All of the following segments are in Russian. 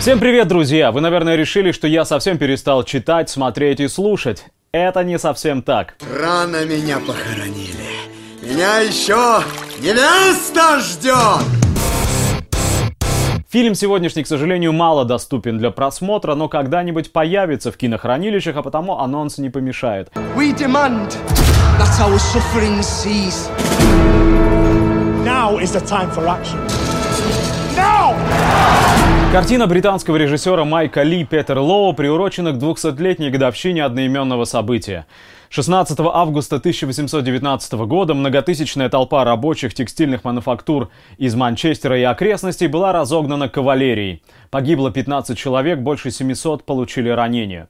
Всем привет, друзья! Вы, наверное, решили, что я совсем перестал читать, смотреть и слушать. Это не совсем так. Рано меня похоронили. Меня еще невеста ждет! Фильм сегодняшний, к сожалению, мало доступен для просмотра, но когда-нибудь появится в кинохранилищах, а потому анонс не помешает. We demand that our suffering cease. Now is the time for action. Картина британского режиссера Майка Ли Петер Лоу приурочена к 200-летней годовщине одноименного события. 16 августа 1819 года многотысячная толпа рабочих текстильных мануфактур из Манчестера и окрестностей была разогнана кавалерией. Погибло 15 человек, больше 700 получили ранения.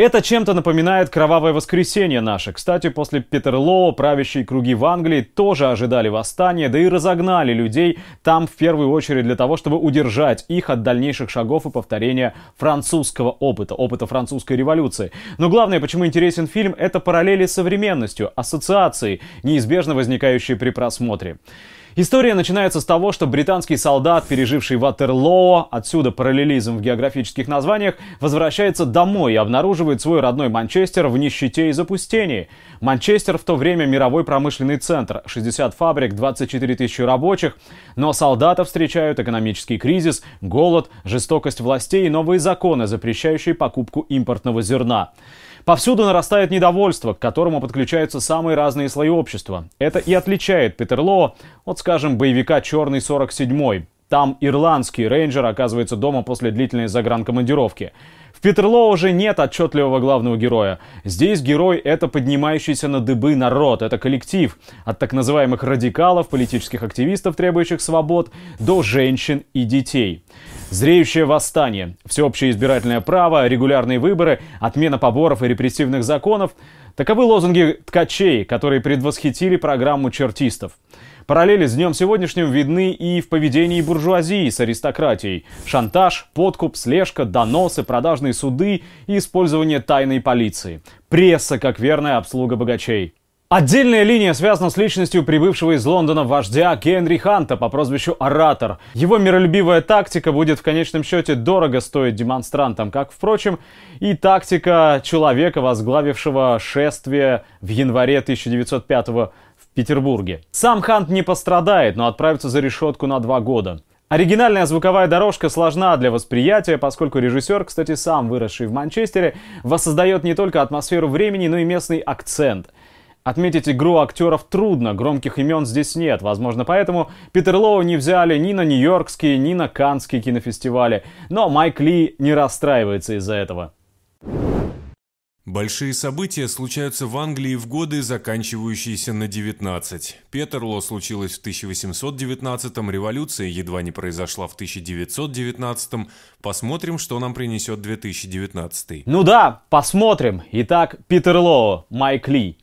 Это чем-то напоминает кровавое воскресенье наше. Кстати, после Петерлоо правящие круги в Англии тоже ожидали восстания, да и разогнали людей там в первую очередь для того, чтобы удержать их от дальнейших шагов и повторения французского опыта, опыта французской революции. Но главное, почему интересен фильм, это параллели с современностью, ассоциации, неизбежно возникающие при просмотре. История начинается с того, что британский солдат, переживший Ватерлоо, отсюда параллелизм в географических названиях, возвращается домой и обнаруживает свой родной Манчестер в нищете и запустении. Манчестер в то время мировой промышленный центр, 60 фабрик, 24 тысячи рабочих, но солдата встречают экономический кризис, голод, жестокость властей и новые законы, запрещающие покупку импортного зерна. Повсюду нарастает недовольство, к которому подключаются самые разные слои общества. Это и отличает Петерлоо от, скажем, боевика «Черный 47-й». Там ирландский рейнджер оказывается дома после длительной загранкомандировки. В Питерлоо уже нет отчетливого главного героя. Здесь герой — это поднимающийся на дыбы народ, это коллектив. От так называемых радикалов, политических активистов, требующих свобод, до женщин и детей. Зреющее восстание, всеобщее избирательное право, регулярные выборы, отмена поборов и репрессивных законов – таковы лозунги ткачей, которые предвосхитили программу чертистов. Параллели с днем сегодняшним видны и в поведении буржуазии с аристократией. Шантаж, подкуп, слежка, доносы, продажные суды и использование тайной полиции. Пресса как верная обслуга богачей. Отдельная линия связана с личностью прибывшего из Лондона вождя Генри Ханта по прозвищу Оратор. Его миролюбивая тактика будет в конечном счете дорого стоить демонстрантам, как, впрочем, и тактика человека, возглавившего шествие в январе 1905 в Петербурге. Сам Хант не пострадает, но отправится за решетку на два года. Оригинальная звуковая дорожка сложна для восприятия, поскольку режиссер, кстати, сам выросший в Манчестере, воссоздает не только атмосферу времени, но и местный акцент – Отметить игру актеров трудно, громких имен здесь нет. Возможно, поэтому Питер Лоу не взяли ни на Нью-Йоркские, ни на Канские кинофестивали. Но Майк Ли не расстраивается из-за этого. Большие события случаются в Англии в годы, заканчивающиеся на 19. Петерло случилось в 1819-м, революция едва не произошла в 1919-м. Посмотрим, что нам принесет 2019. Ну да, посмотрим. Итак, Питерло, Майк Ли.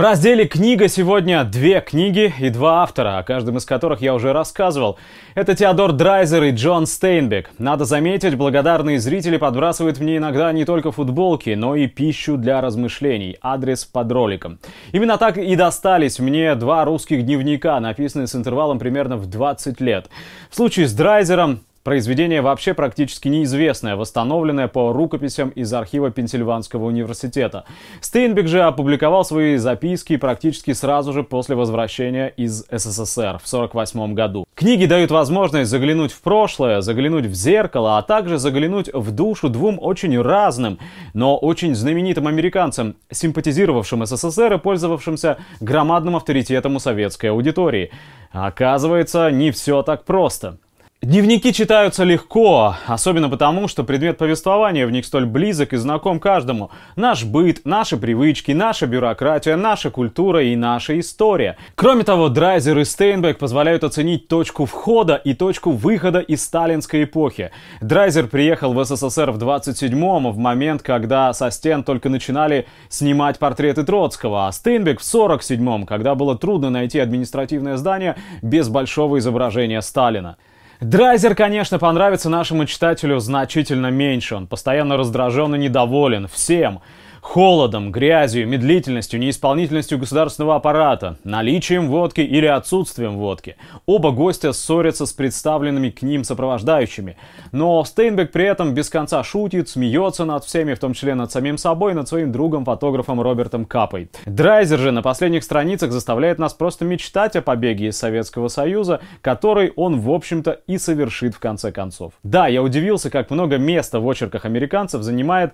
В разделе «Книга» сегодня две книги и два автора, о каждом из которых я уже рассказывал. Это Теодор Драйзер и Джон Стейнбек. Надо заметить, благодарные зрители подбрасывают мне иногда не только футболки, но и пищу для размышлений. Адрес под роликом. Именно так и достались мне два русских дневника, написанные с интервалом примерно в 20 лет. В случае с Драйзером Произведение вообще практически неизвестное, восстановленное по рукописям из архива Пенсильванского университета. Стейнбек же опубликовал свои записки практически сразу же после возвращения из СССР в 1948 году. Книги дают возможность заглянуть в прошлое, заглянуть в зеркало, а также заглянуть в душу двум очень разным, но очень знаменитым американцам, симпатизировавшим СССР и пользовавшимся громадным авторитетом у советской аудитории. Оказывается, не все так просто. Дневники читаются легко, особенно потому, что предмет повествования в них столь близок и знаком каждому. Наш быт, наши привычки, наша бюрократия, наша культура и наша история. Кроме того, Драйзер и Стейнбек позволяют оценить точку входа и точку выхода из сталинской эпохи. Драйзер приехал в СССР в 27-м, в момент, когда со стен только начинали снимать портреты Троцкого, а Стейнбек в 47-м, когда было трудно найти административное здание без большого изображения Сталина. Драйзер, конечно, понравится нашему читателю значительно меньше. Он постоянно раздражен и недоволен всем. Холодом, грязью, медлительностью, неисполнительностью государственного аппарата, наличием водки или отсутствием водки. Оба гостя ссорятся с представленными к ним сопровождающими. Но Стейнбек при этом без конца шутит, смеется над всеми, в том числе над самим собой, над своим другом-фотографом Робертом Капой. Драйзер же на последних страницах заставляет нас просто мечтать о побеге из Советского Союза, который он, в общем-то, и совершит в конце концов. Да, я удивился, как много места в очерках американцев занимает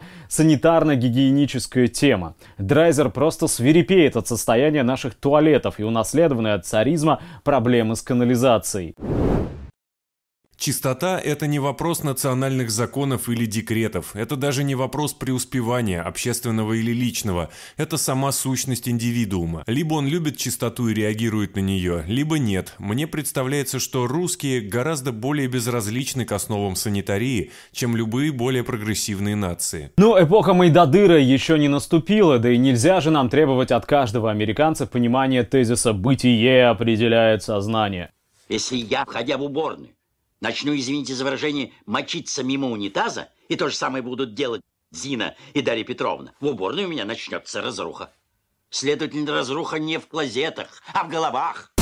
санитарно-гигиеническая тема. Драйзер просто свирепеет от состояния наших туалетов и унаследованной от царизма проблемы с канализацией. Чистота – это не вопрос национальных законов или декретов. Это даже не вопрос преуспевания, общественного или личного. Это сама сущность индивидуума. Либо он любит чистоту и реагирует на нее, либо нет. Мне представляется, что русские гораздо более безразличны к основам санитарии, чем любые более прогрессивные нации. Ну, эпоха Майдадыра еще не наступила, да и нельзя же нам требовать от каждого американца понимания тезиса «бытие определяет сознание». Если я, входя в уборную, начну, извините за выражение, мочиться мимо унитаза, и то же самое будут делать Зина и Дарья Петровна, в уборной у меня начнется разруха. Следовательно, разруха не в клозетах, а в головах.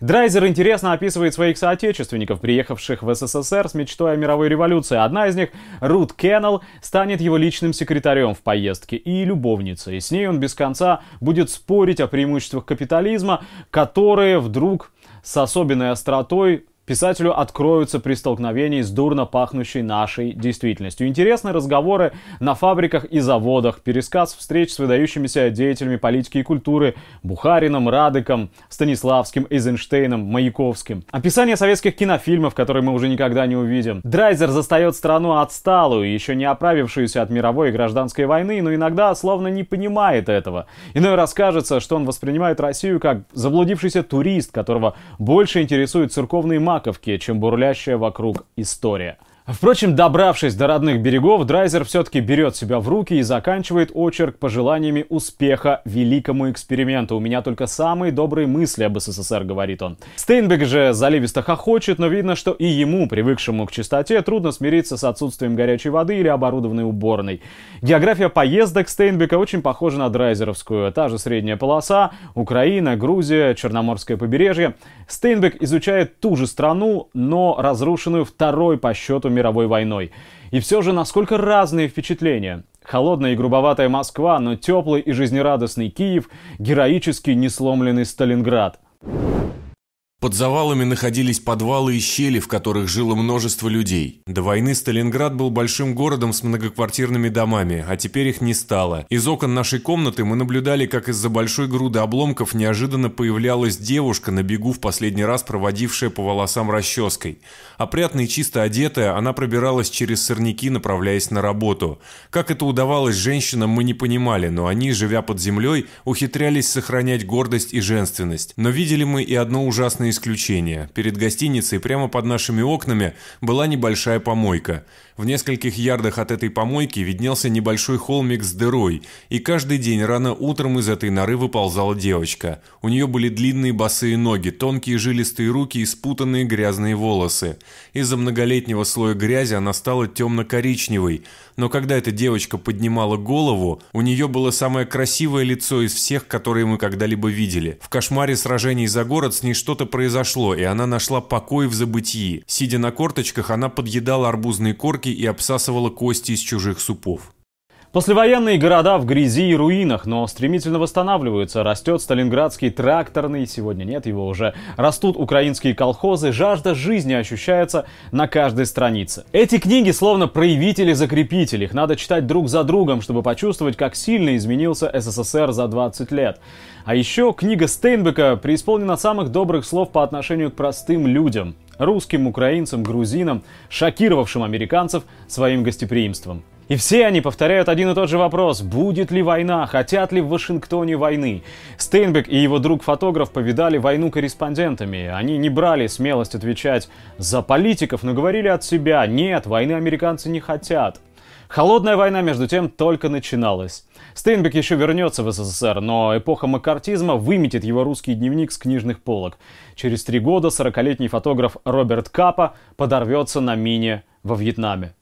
Драйзер интересно описывает своих соотечественников, приехавших в СССР с мечтой о мировой революции. Одна из них, Рут Кеннелл, станет его личным секретарем в поездке и любовницей. С ней он без конца будет спорить о преимуществах капитализма, которые вдруг с особенной остротой писателю откроются при столкновении с дурно пахнущей нашей действительностью. Интересные разговоры на фабриках и заводах, пересказ встреч с выдающимися деятелями политики и культуры Бухарином, Радыком, Станиславским, Эйзенштейном, Маяковским. Описание советских кинофильмов, которые мы уже никогда не увидим. Драйзер застает страну отсталую, еще не оправившуюся от мировой и гражданской войны, но иногда словно не понимает этого. Иной раз кажется, что он воспринимает Россию как заблудившийся турист, которого больше интересуют церковные маги, маковки, чем бурлящая вокруг история. Впрочем, добравшись до родных берегов, Драйзер все-таки берет себя в руки и заканчивает очерк пожеланиями успеха великому эксперименту. У меня только самые добрые мысли об СССР, говорит он. Стейнбек же заливисто хохочет, но видно, что и ему, привыкшему к чистоте, трудно смириться с отсутствием горячей воды или оборудованной уборной. География поездок Стейнбека очень похожа на драйзеровскую. Та же средняя полоса, Украина, Грузия, Черноморское побережье. Стейнбек изучает ту же страну, но разрушенную второй по счету мировой войной. И все же насколько разные впечатления. Холодная и грубоватая Москва, но теплый и жизнерадостный Киев, героический несломленный Сталинград. Под завалами находились подвалы и щели, в которых жило множество людей. До войны Сталинград был большим городом с многоквартирными домами, а теперь их не стало. Из окон нашей комнаты мы наблюдали, как из-за большой груды обломков неожиданно появлялась девушка на бегу в последний раз проводившая по волосам расческой. Опрятно и чисто одетая, она пробиралась через сорняки, направляясь на работу. Как это удавалось женщинам, мы не понимали, но они, живя под землей, ухитрялись сохранять гордость и женственность. Но видели мы и одно ужасное исключение. Перед гостиницей прямо под нашими окнами была небольшая помойка. В нескольких ярдах от этой помойки виднелся небольшой холмик с дырой, и каждый день рано утром из этой норы выползала девочка. У нее были длинные босые ноги, тонкие жилистые руки и спутанные грязные волосы. Из-за многолетнего слоя грязи она стала темно-коричневой, но когда эта девочка поднимала голову, у нее было самое красивое лицо из всех, которые мы когда-либо видели. В кошмаре сражений за город с ней что-то произошло, и она нашла покой в забытии. Сидя на корточках, она подъедала арбузные корки и обсасывала кости из чужих супов. Послевоенные города в грязи и руинах, но стремительно восстанавливаются. Растет Сталинградский тракторный, сегодня нет его уже. Растут украинские колхозы, жажда жизни ощущается на каждой странице. Эти книги словно проявители-закрепители. Их надо читать друг за другом, чтобы почувствовать, как сильно изменился СССР за 20 лет. А еще книга Стейнбека преисполнена самых добрых слов по отношению к простым людям. Русским, украинцам, грузинам, шокировавшим американцев своим гостеприимством. И все они повторяют один и тот же вопрос. Будет ли война? Хотят ли в Вашингтоне войны? Стейнбек и его друг-фотограф повидали войну корреспондентами. Они не брали смелость отвечать за политиков, но говорили от себя. Нет, войны американцы не хотят. Холодная война, между тем, только начиналась. Стейнбек еще вернется в СССР, но эпоха маккартизма выметит его русский дневник с книжных полок. Через три года 40-летний фотограф Роберт Капа подорвется на мине во Вьетнаме.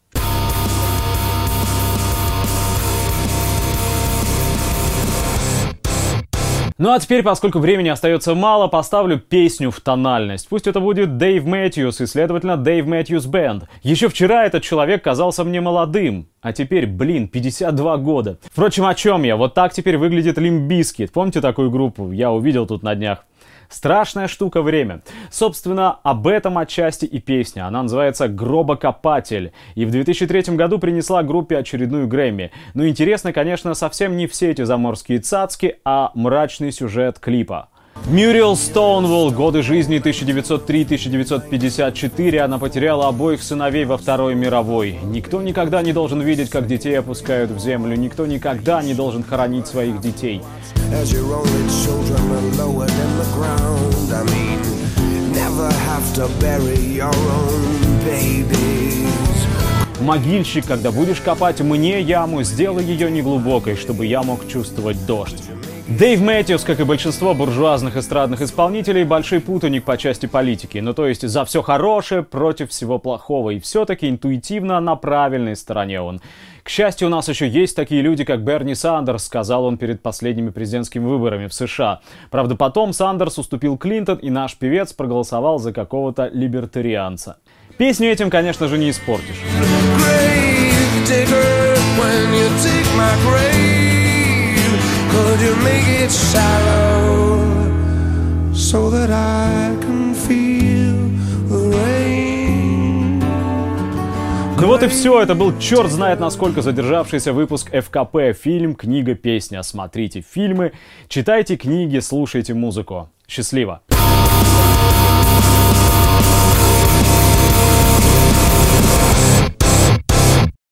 Ну а теперь, поскольку времени остается мало, поставлю песню в тональность. Пусть это будет Дэйв Мэтьюс и, следовательно, Dave Matthews Band. Еще вчера этот человек казался мне молодым, а теперь, блин, 52 года. Впрочем, о чем я? Вот так теперь выглядит Limp Bizkit. Помните такую группу? Я увидел тут на днях. Страшная штука время. Собственно, об этом отчасти и песня. Она называется «Гробокопатель» и в 2003 году принесла группе очередную Грэмми. Но интересно, конечно, совсем не все эти заморские цацки, а мрачный сюжет клипа. Мюрриел Стоунвелл, годы жизни 1903-1954, она потеряла обоих сыновей во Второй мировой. Никто никогда не должен видеть, как детей опускают в землю, никто никогда не должен хоронить своих детей. Могильщик, когда будешь копать мне яму, сделай ее неглубокой, чтобы я мог чувствовать дождь. Дэйв Мэтьюс, как и большинство буржуазных эстрадных исполнителей, большой путаник по части политики. Ну то есть за все хорошее против всего плохого. И все-таки интуитивно на правильной стороне он. К счастью, у нас еще есть такие люди, как Берни Сандерс, сказал он перед последними президентскими выборами в США. Правда, потом Сандерс уступил Клинтон, и наш певец проголосовал за какого-то либертарианца. Песню этим, конечно же, не испортишь. Could you make it shallow so that I can feel the rain? Ну вот и все, это был черт знает насколько задержавшийся выпуск ФКП. Фильм, книга, песня. Смотрите фильмы, читайте книги, слушайте музыку. Счастливо!